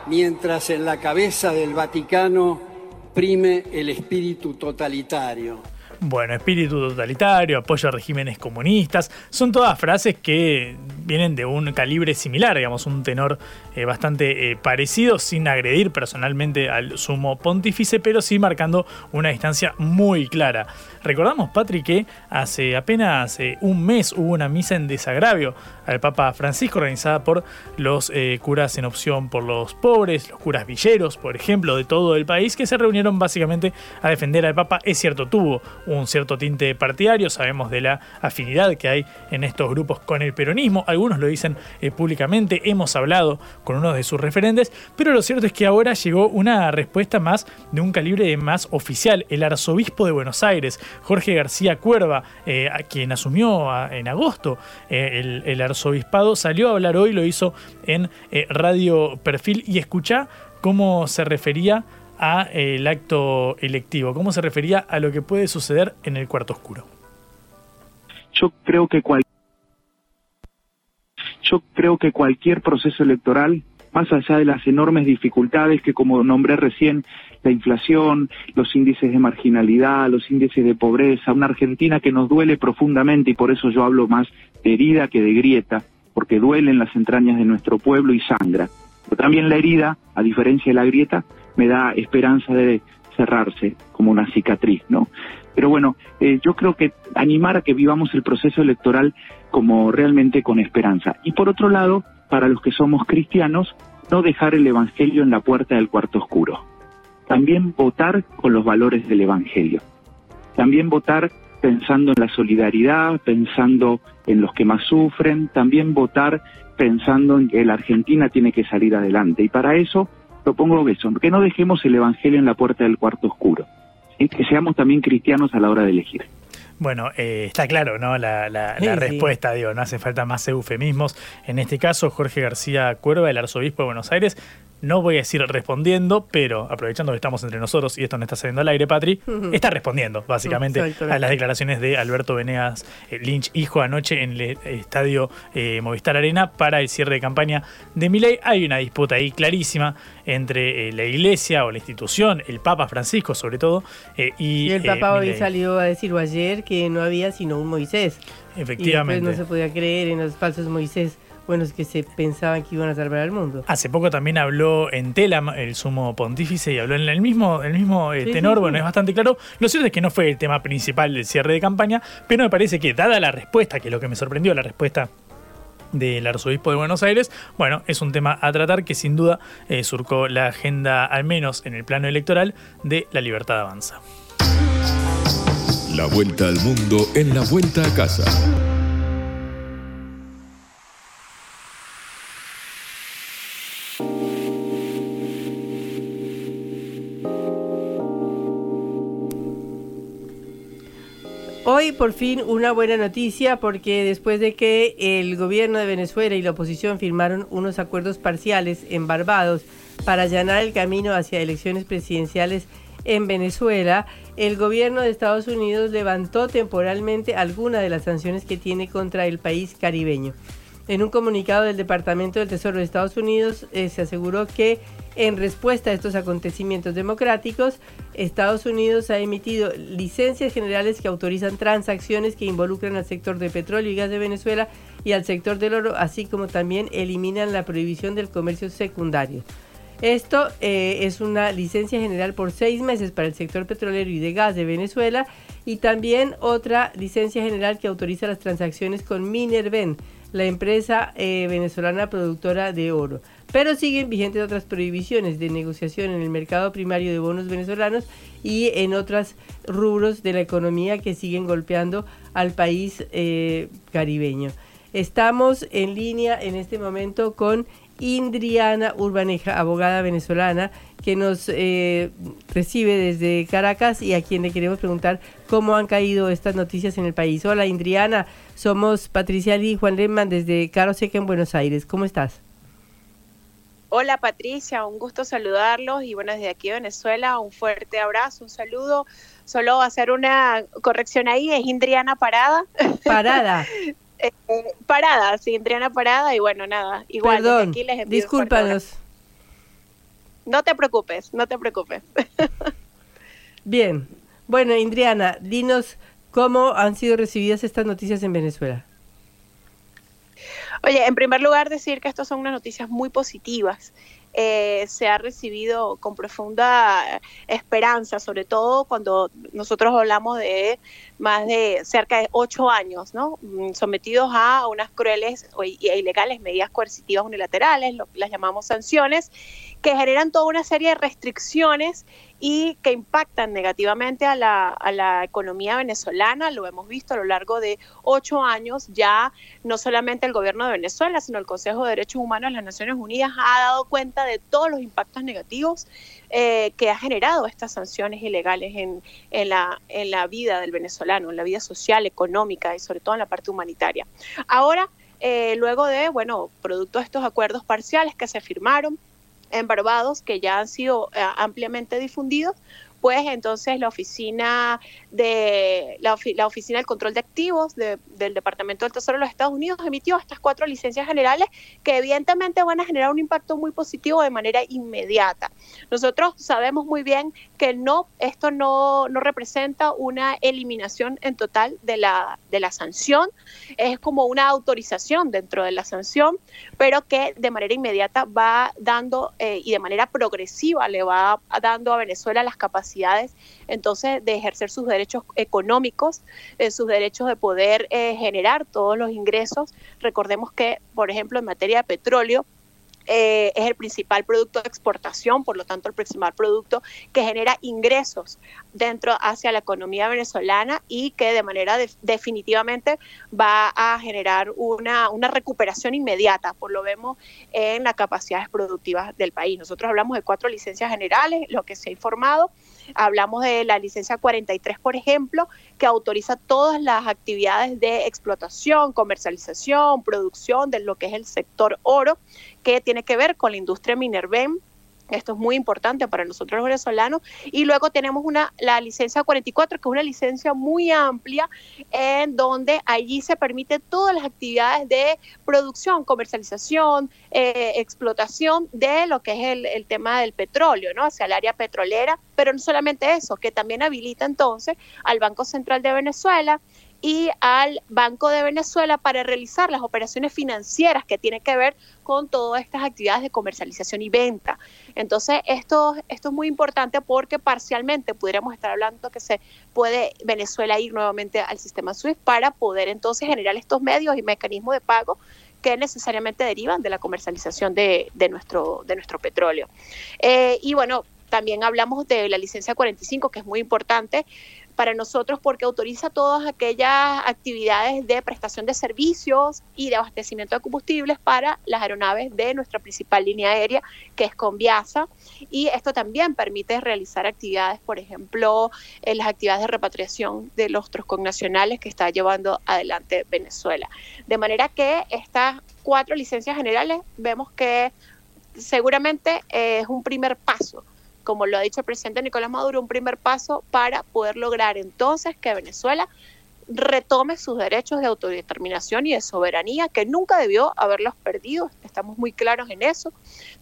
mientras en la cabeza del Vaticano prime el espíritu totalitario. Bueno, espíritu totalitario, apoyo a regímenes comunistas, son todas frases que vienen de un calibre similar, digamos, un tenor eh, bastante eh, parecido, sin agredir personalmente al sumo pontífice, pero sí marcando una distancia muy clara. Recordamos, Patrick, que hace apenas eh, un mes hubo una misa en desagravio al Papa Francisco organizada por los curas en opción por los pobres, los curas villeros, por ejemplo, de todo el país, que se reunieron básicamente a defender al Papa. Es cierto, tuvo un cierto tinte partidario, sabemos de la afinidad que hay en estos grupos con el peronismo, algunos lo dicen eh, públicamente, hemos hablado con uno de sus referentes, pero lo cierto es que ahora llegó una respuesta más de un calibre más oficial. El arzobispo de Buenos Aires, Jorge García Cuerva, eh, quien asumió en agosto eh, el, arzobispado, salió a hablar hoy, lo hizo en Radio Perfil y escucha cómo se refería a el acto electivo, cómo se refería a lo que puede suceder en el cuarto oscuro. Yo creo que yo creo que cualquier proceso electoral, más allá de las enormes dificultades que como nombré recién, la inflación, los índices de marginalidad, los índices de pobreza, una Argentina que nos duele profundamente y por eso yo hablo más de herida que de grieta, porque duele en las entrañas de nuestro pueblo y sangra. Pero también la herida, a diferencia de la grieta, me da esperanza de cerrarse como una cicatriz, ¿no? Pero bueno, eh, yo creo que animar a que vivamos el proceso electoral como realmente con esperanza. Y por otro lado, para los que somos cristianos, no dejar el Evangelio en la puerta del cuarto oscuro. También votar con los valores del Evangelio. También votar pensando en la solidaridad, pensando en los que más sufren, también votar pensando en que la Argentina tiene que salir adelante. Y para eso propongo eso, que no dejemos el Evangelio en la puerta del cuarto oscuro, que seamos también cristianos a la hora de elegir. Bueno, eh, está claro, ¿no? La, respuesta, digo, no hace falta más eufemismos. En este caso, Jorge García Cuerva, el arzobispo de Buenos Aires, no voy a decir respondiendo, pero aprovechando que estamos entre nosotros y esto no está saliendo al aire, Patri, está respondiendo básicamente a las declaraciones de Alberto Venegas eh, Lynch, hijo, anoche en el estadio eh, Movistar Arena para el cierre de campaña de Milei. Hay una disputa ahí clarísima entre eh, la iglesia o la institución, el Papa Francisco sobre todo, y, el Papa hoy salió a decir ayer que no había sino un Moisés. Efectivamente. Y no se podía creer en los falsos Moisés buenos que se pensaban que iban a salvar al mundo. Hace poco también habló en Tela el sumo pontífice y habló en el mismo, el mismo eh, tenor, bueno, es bastante claro. Lo cierto es que no fue el tema principal del cierre de campaña, pero me parece que dada la respuesta, que es lo que me sorprendió, la respuesta del arzobispo de Buenos Aires, bueno, es un tema a tratar que sin duda eh, surcó la agenda, al menos en el plano electoral, de la libertad avanza. La vuelta al mundo en la vuelta a casa. Hoy por fin una buena noticia porque después de que el gobierno de Venezuela y la oposición firmaron unos acuerdos parciales en Barbados para allanar el camino hacia elecciones presidenciales en Venezuela, el gobierno de Estados Unidos levantó temporalmente algunas de las sanciones que tiene contra el país caribeño. En un comunicado del Departamento del Tesoro de Estados Unidos eh, se aseguró que en respuesta a estos acontecimientos democráticos, Estados Unidos ha emitido licencias generales que autorizan transacciones que involucran al sector de petróleo y gas de Venezuela y al sector del oro, así como también eliminan la prohibición del comercio secundario. Esto eh, es una licencia general por seis meses para el sector petrolero y de gas de Venezuela y también otra licencia general que autoriza las transacciones con Minerven, la empresa eh, venezolana productora de oro. Pero siguen vigentes otras prohibiciones de negociación en el mercado primario de bonos venezolanos y en otros rubros de la economía que siguen golpeando al país eh, caribeño. Estamos en línea en este momento con Indriana Urbaneja, abogada venezolana, que nos eh, recibe desde Caracas y a quien le queremos preguntar cómo han caído estas noticias en el país. Hola Indriana, somos Patricia Lee y Juan Lehmann desde Caro Seca en Buenos Aires. ¿Cómo estás? Hola Patricia, un gusto saludarlos y bueno, desde aquí de Venezuela un fuerte abrazo, un saludo. Solo hacer una corrección ahí, es Indriana Parada. Parada. Eh, parada, sí, Indriana Parada y bueno, nada, igual Perdón, aquí les discúlpanos. No te preocupes, no te preocupes. Bien, bueno, Indriana, dinos cómo han sido recibidas estas noticias en Venezuela. Oye, en primer lugar decir que estas son unas noticias muy positivas. Eh, se ha recibido con profunda esperanza, sobre todo cuando nosotros hablamos de más de cerca de ocho años, ¿no? Mm, sometidos a unas crueles e ilegales medidas coercitivas unilaterales, lo, las llamamos sanciones, que generan toda una serie de restricciones y que impactan negativamente a la, a la economía venezolana. Lo hemos visto a lo largo de ocho años. Ya no solamente el gobierno de Venezuela, sino el Consejo de Derechos Humanos de las Naciones Unidas ha dado cuenta de todos los impactos negativos eh, que ha generado estas sanciones ilegales en, en, la, en la vida del venezolano, en la vida social, económica y sobre todo en la parte humanitaria. Ahora, eh, luego de, bueno, producto de estos acuerdos parciales que se firmaron, en Barbados que ya han sido eh, ampliamente difundidos, pues entonces la oficina de la, oficina del control de activos del Departamento del Tesoro de los Estados Unidos emitió estas cuatro licencias generales que evidentemente van a generar un impacto muy positivo de manera inmediata. Nosotros sabemos muy bien que no esto no, no representa una eliminación en total de la de la sanción, es como una autorización dentro de la sanción, pero que de manera inmediata va dando eh, y de manera progresiva le va dando a Venezuela las capacidades entonces de ejercer sus derechos económicos, eh, sus derechos de poder eh, generar todos los ingresos. Recordemos que, por ejemplo, en materia de petróleo, eh, es el principal producto de exportación, por lo tanto el principal producto que genera ingresos dentro hacia la economía venezolana y que de manera definitivamente va a generar una, una recuperación inmediata, por lo vemos en las capacidades productivas del país. Nosotros hablamos de cuatro licencias generales, lo que se ha informado, hablamos de la licencia 43, por ejemplo, que autoriza todas las actividades de explotación, comercialización, producción de lo que es el sector oro, que tiene que ver con la industria Minerven Esto es muy importante para nosotros los venezolanos. Y luego tenemos una, la licencia 44, que es una licencia muy amplia, en donde allí se permite todas las actividades de producción, comercialización, eh, explotación de lo que es el, el, tema del petróleo, ¿no? Hacia el área petrolera, pero no solamente eso, que también habilita entonces al Banco Central de Venezuela y al Banco de Venezuela para realizar las operaciones financieras que tienen que ver con todas estas actividades de comercialización y venta. Entonces, esto, esto es muy importante porque parcialmente pudiéramos estar hablando que se puede Venezuela ir nuevamente al sistema SWIFT para poder entonces generar estos medios y mecanismos de pago que necesariamente derivan de la comercialización de, de nuestro, de nuestro petróleo. Eh, y bueno, también hablamos de la licencia 45, que es muy importante para nosotros porque autoriza todas aquellas actividades de prestación de servicios y de abastecimiento de combustibles para las aeronaves de nuestra principal línea aérea, que es Conviasa. Y esto también permite realizar actividades, por ejemplo, en las actividades de repatriación de los nacionales que está llevando adelante Venezuela. De manera que estas cuatro licencias generales vemos que seguramente es un primer paso como lo ha dicho el presidente Nicolás Maduro, un primer paso para poder lograr entonces que Venezuela retome sus derechos de autodeterminación y de soberanía, que nunca debió haberlos perdido, estamos muy claros en eso,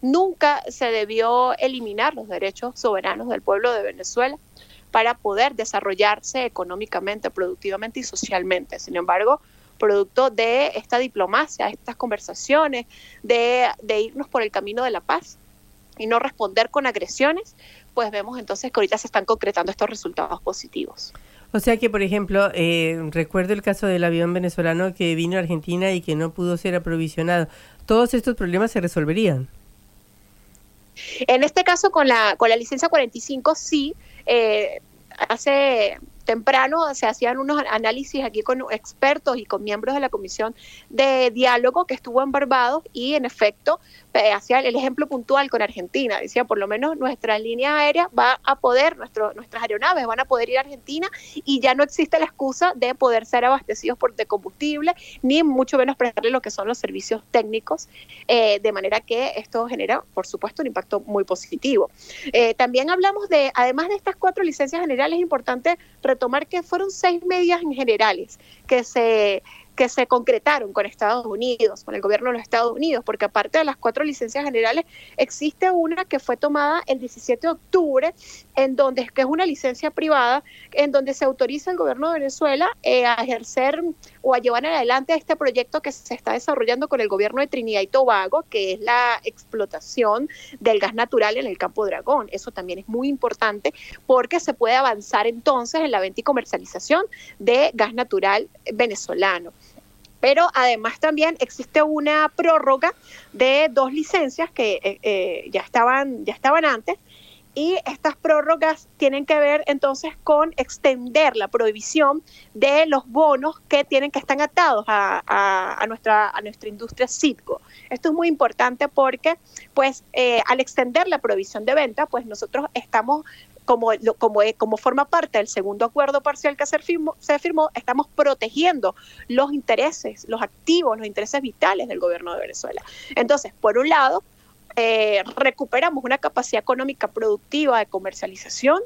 nunca se debió eliminar los derechos soberanos del pueblo de Venezuela para poder desarrollarse económicamente, productivamente y socialmente. Sin embargo, producto de esta diplomacia, estas conversaciones, de, de irnos por el camino de la paz, y no responder con agresiones, pues vemos entonces que ahorita se están concretando estos resultados positivos. O sea que, por ejemplo, eh, recuerdo el caso del avión venezolano que vino a Argentina y que no pudo ser aprovisionado. ¿Todos estos problemas se resolverían? En este caso, con la, con la licencia 45, sí. Eh, hace temprano se hacían unos análisis aquí con expertos y con miembros de la comisión de diálogo que estuvo en Barbados y en efecto hacía el ejemplo puntual con Argentina. Decía, por lo menos nuestra línea aérea va a poder, nuestras aeronaves van a poder ir a Argentina y ya no existe la excusa de poder ser abastecidos por de combustible, ni mucho menos prestarle lo que son los servicios técnicos, eh, de manera que esto genera, por supuesto, un impacto muy positivo. Eh, también hablamos de, además de estas cuatro licencias generales, es importante tomar que fueron seis medidas en generales que se que se concretaron con Estados Unidos, con el gobierno de los Estados Unidos, porque aparte de las cuatro licencias generales, existe una que fue tomada el 17 de octubre, en donde que es una licencia privada, en donde se autoriza al gobierno de Venezuela eh, a ejercer o a llevar adelante este proyecto que se está desarrollando con el gobierno de Trinidad y Tobago, que es la explotación del gas natural en el campo Dragón. Eso también es muy importante porque se puede avanzar entonces en la venta y comercialización de gas natural venezolano. Pero además también existe una prórroga de dos licencias que eh, eh, ya, estaban, ya estaban antes y estas prórrogas tienen que ver entonces con extender la prohibición de los bonos que tienen que estar atados a, nuestra, a nuestra industria Citgo. Esto es muy importante porque pues eh, al extender la prohibición de venta pues nosotros estamos como, como, forma parte del segundo acuerdo parcial que se firmó, estamos protegiendo los intereses, los activos, los intereses vitales del gobierno de Venezuela. Entonces, por un lado, eh, recuperamos una capacidad económica productiva de comercialización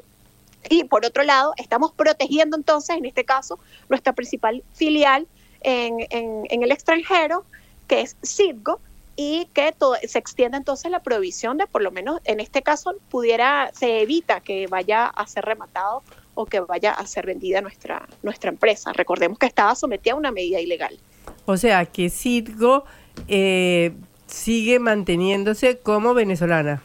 y por otro lado, estamos protegiendo entonces, en este caso, nuestra principal filial en, en, en el extranjero, que es Citgo, y que todo, se extienda entonces la provisión de por lo menos en este caso pudiera se evita que vaya a ser rematado o que vaya a ser vendida nuestra nuestra empresa. Recordemos que estaba sometida a una medida ilegal. O sea que Citgo eh, sigue manteniéndose como venezolana.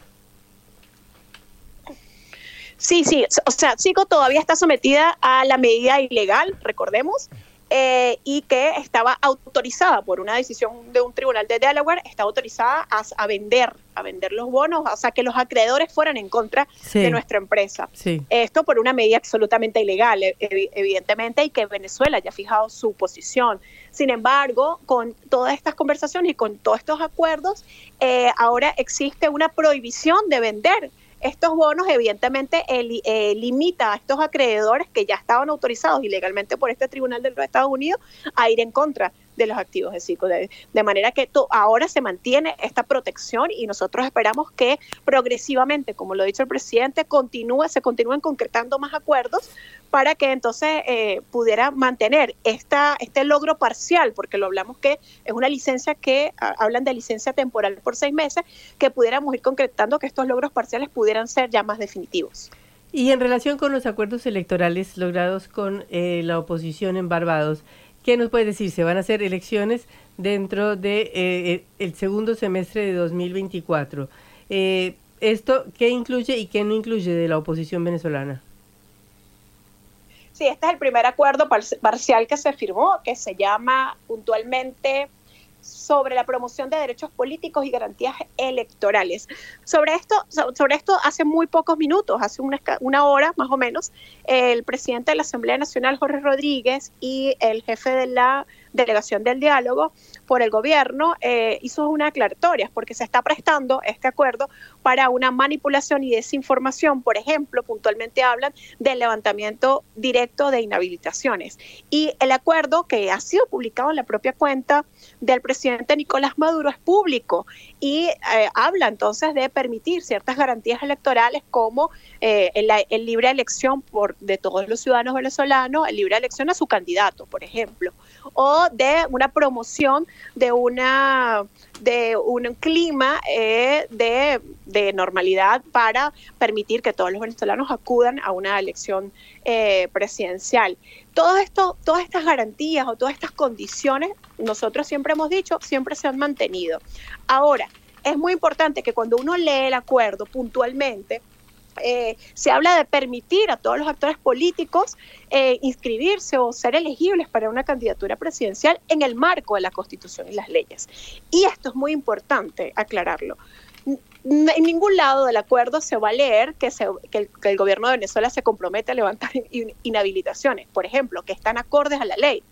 Sí, sí, o sea, Citgo todavía está sometida a la medida ilegal, recordemos, eh, y que estaba autorizada por una decisión de un tribunal de Delaware, está autorizada a, vender, a vender los bonos, o sea, que los acreedores fueran en contra de nuestra empresa. Esto por una medida absolutamente ilegal, e, evidentemente, y que Venezuela ya ha fijado su posición. Sin embargo, con todas estas conversaciones y con todos estos acuerdos, eh, ahora existe una prohibición de vender estos bonos evidentemente eh, limita a estos acreedores que ya estaban autorizados ilegalmente por este tribunal de los Estados Unidos a ir en contra de los activos de CICO. De, manera que ahora se mantiene esta protección y nosotros esperamos que progresivamente, como lo ha dicho el presidente, continúe, se continúen concretando más acuerdos para que entonces eh, pudiera mantener esta, este logro parcial, porque lo hablamos que es una licencia que hablan de licencia temporal por seis meses, que pudiéramos ir concretando que estos logros parciales pudieran ser ya más definitivos. Y en relación con los acuerdos electorales logrados con eh, la oposición en Barbados, ¿qué nos puede decir? ¿Se van a hacer elecciones dentro de, eh, el segundo semestre de 2024? Eh, ¿Esto qué incluye y qué no incluye de la oposición venezolana? Sí, este es el primer acuerdo parcial que se firmó, que se llama puntualmente sobre la promoción de derechos políticos y garantías electorales. Sobre esto, sobre esto hace muy pocos minutos, hace una, una hora más o menos, el presidente de la Asamblea Nacional, Jorge Rodríguez, y el jefe de la delegación del diálogo por el gobierno eh, hizo una aclaratoria porque se está prestando este acuerdo para una manipulación y desinformación. Por ejemplo, puntualmente hablan del levantamiento directo de inhabilitaciones. Y el acuerdo que ha sido publicado en la propia cuenta del presidente Nicolás Maduro es público y eh, habla entonces de permitir ciertas garantías electorales como eh, el, libre elección por, de todos los ciudadanos venezolanos, el libre elección a su candidato, por ejemplo, o de una promoción de una de un clima eh, de, normalidad para permitir que todos los venezolanos acudan a una elección eh, presidencial. Esto, todas estas garantías o todas estas condiciones, nosotros siempre hemos dicho, siempre se han mantenido. Ahora, es muy importante que cuando uno lee el acuerdo puntualmente, eh, se habla de permitir a todos los actores políticos eh, inscribirse o ser elegibles para una candidatura presidencial en el marco de la Constitución y las leyes. Y esto es muy importante aclararlo. En ningún lado del acuerdo se va a leer que, el, gobierno de Venezuela se compromete a levantar inhabilitaciones, por ejemplo, que están acordes a la ley.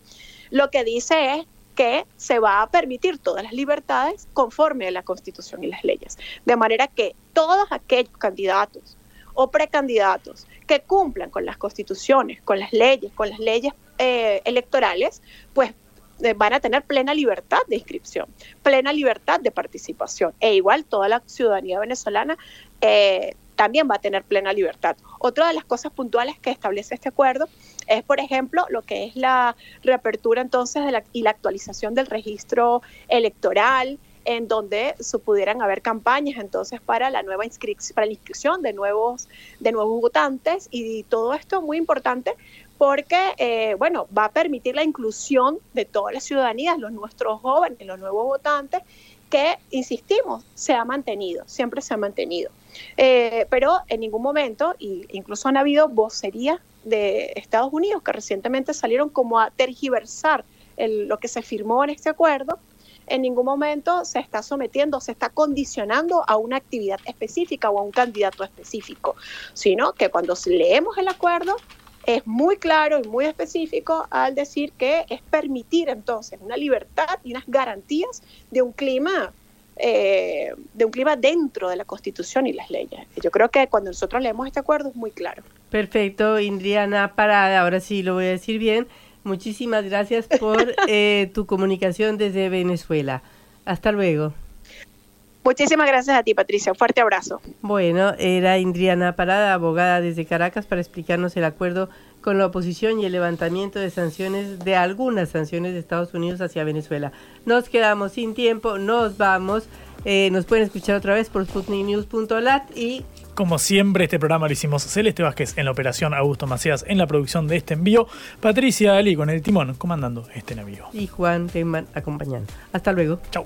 Lo que dice es que se va a permitir todas las libertades conforme a la Constitución y las leyes. De manera que todos aquellos candidatos o precandidatos que cumplan con las constituciones, con las leyes, con las leyes eh, electorales, pues eh, van a tener plena libertad de inscripción, plena libertad de participación. E igual toda la ciudadanía venezolana eh, también va a tener plena libertad. Otra de las cosas puntuales que establece este acuerdo es, por ejemplo, lo que es la reapertura entonces de la, y la actualización del registro electoral, en donde se pudieran haber campañas entonces para la nueva inscripción, para la inscripción de nuevos, de nuevos votantes y todo esto muy importante porque, eh, bueno, va a permitir la inclusión de todas las ciudadanías, los nuestros jóvenes, los nuevos votantes, que, insistimos, se ha mantenido, siempre se ha mantenido. Eh, pero en ningún momento, y incluso han habido vocerías de Estados Unidos que recientemente salieron como a tergiversar lo que se firmó en este acuerdo en ningún momento se está sometiendo, se está condicionando a una actividad específica o a un candidato específico, sino que cuando leemos el acuerdo es muy claro y muy específico al decir que es permitir entonces una libertad y unas garantías de un clima eh, de un clima dentro de la Constitución y las leyes. Yo creo que cuando nosotros leemos este acuerdo es muy claro. Perfecto, Indriana Parada, ahora sí lo voy a decir bien. Muchísimas gracias por eh, tu comunicación desde Venezuela. Hasta luego. Muchísimas gracias a ti, Patricia. Un fuerte abrazo. Bueno, era Indriana Parada, abogada desde Caracas, para explicarnos el acuerdo con la oposición y el levantamiento de sanciones, de algunas sanciones de Estados Unidos hacia Venezuela. Nos quedamos sin tiempo, nos vamos. Eh, nos pueden escuchar otra vez por sputniknews.lat y como siempre, este programa lo hicimos Celeste Vázquez en la operación, Augusto Macías en la producción de este envío, Patricia Ali con el timón comandando este navío. Y Juan Teyman acompañando. Hasta luego. Chau.